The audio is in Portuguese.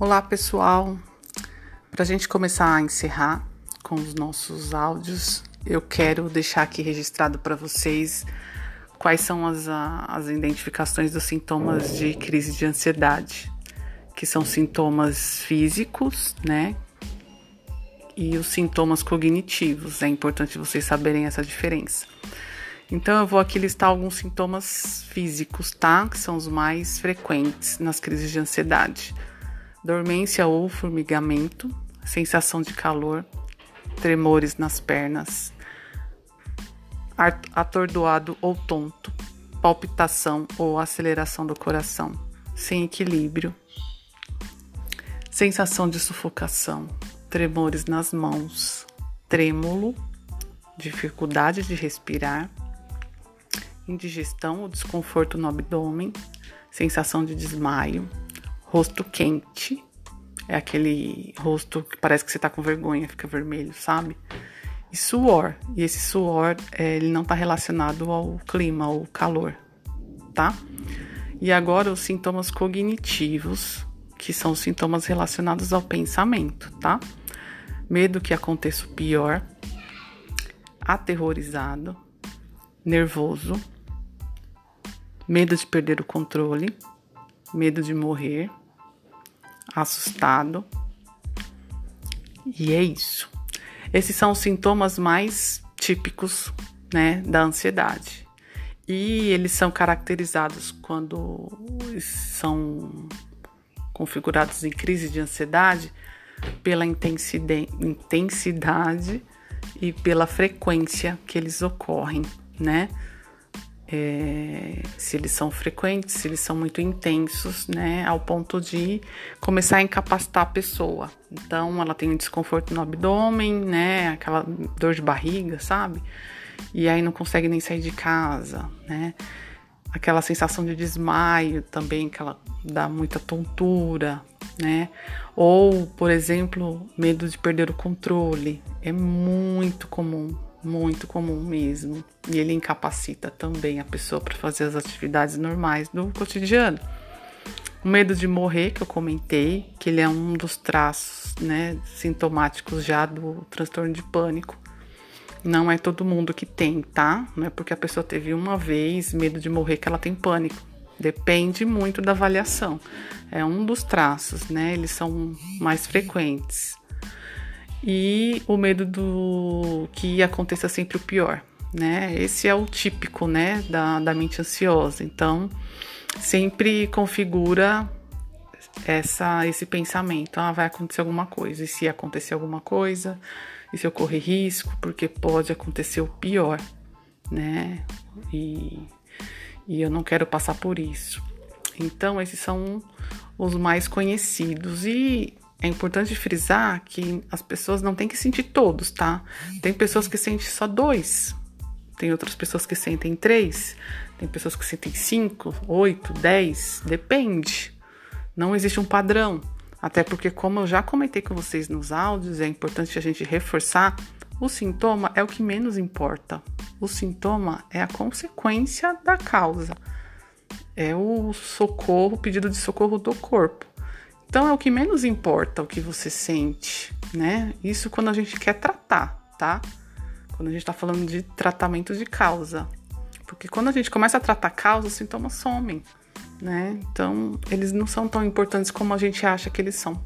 Olá, pessoal. Para a gente começar a encerrar com os nossos áudios, eu quero deixar aqui registrado para vocês quais são as, as identificações dos sintomas de crise de ansiedade, que são sintomas físicos, né? E os sintomas cognitivos. É importante vocês saberem essa diferença. Então, eu vou aqui listar alguns sintomas físicos, tá? Que são os mais frequentes nas crises de ansiedade dormência ou formigamento, sensação de calor, tremores nas pernas, atordoado ou tonto, palpitação ou aceleração do coração, sem equilíbrio, sensação de sufocação, tremores nas mãos, trêmulo, dificuldade de respirar, indigestão ou desconforto no abdômen, sensação de desmaio, rosto quente. É aquele rosto que parece que você tá com vergonha, fica vermelho, sabe? E suor. E esse suor, é, ele não tá relacionado ao clima, ao calor, tá? E agora os sintomas cognitivos, que são sintomas relacionados ao pensamento, tá? Medo que aconteça o pior, aterrorizado, nervoso, medo de perder o controle, medo de morrer, assustado. E é isso. Esses são os sintomas mais típicos, né, da ansiedade. E eles são caracterizados quando são configurados em crise de ansiedade pela intensidade e pela frequência que eles ocorrem, né? É, se eles são frequentes, se eles são muito intensos, né, ao ponto de começar a incapacitar a pessoa. Então, ela tem um desconforto no abdômen, né, aquela dor de barriga, sabe? E aí não consegue nem sair de casa, né? Aquela sensação de desmaio também, que ela dá muita tontura, né? Ou, por exemplo, medo de perder o controle. É muito comum, muito comum mesmo. E ele incapacita também a pessoa para fazer as atividades normais do cotidiano. O medo de morrer, que eu comentei, que ele é um dos traços né, sintomáticos já do transtorno de pânico. Não é todo mundo que tem, tá? Não é porque a pessoa teve uma vez medo de morrer que ela tem pânico. Depende muito da avaliação. É um dos traços, né? Eles são mais frequentes e o medo do que aconteça sempre o pior, né? Esse é o típico, né, da, da mente ansiosa. Então, sempre configura essa esse pensamento, ah, vai acontecer alguma coisa. E se acontecer alguma coisa, e se eu correr risco, porque pode acontecer o pior, né? E, e eu não quero passar por isso. Então, esses são os mais conhecidos. E é importante frisar que as pessoas não têm que sentir todos, tá? Tem pessoas que sentem só dois, tem outras pessoas que sentem três, tem pessoas que sentem cinco, oito, dez, depende. Não existe um padrão. Até porque, como eu já comentei com vocês nos áudios, é importante a gente reforçar: o sintoma é o que menos importa. O sintoma é a consequência da causa. É o socorro, o pedido de socorro do corpo. Então é o que menos importa o que você sente, né? Isso quando a gente quer tratar, tá? Quando a gente tá falando de tratamento de causa. Porque quando a gente começa a tratar causa, os sintomas somem, né? Então eles não são tão importantes como a gente acha que eles são.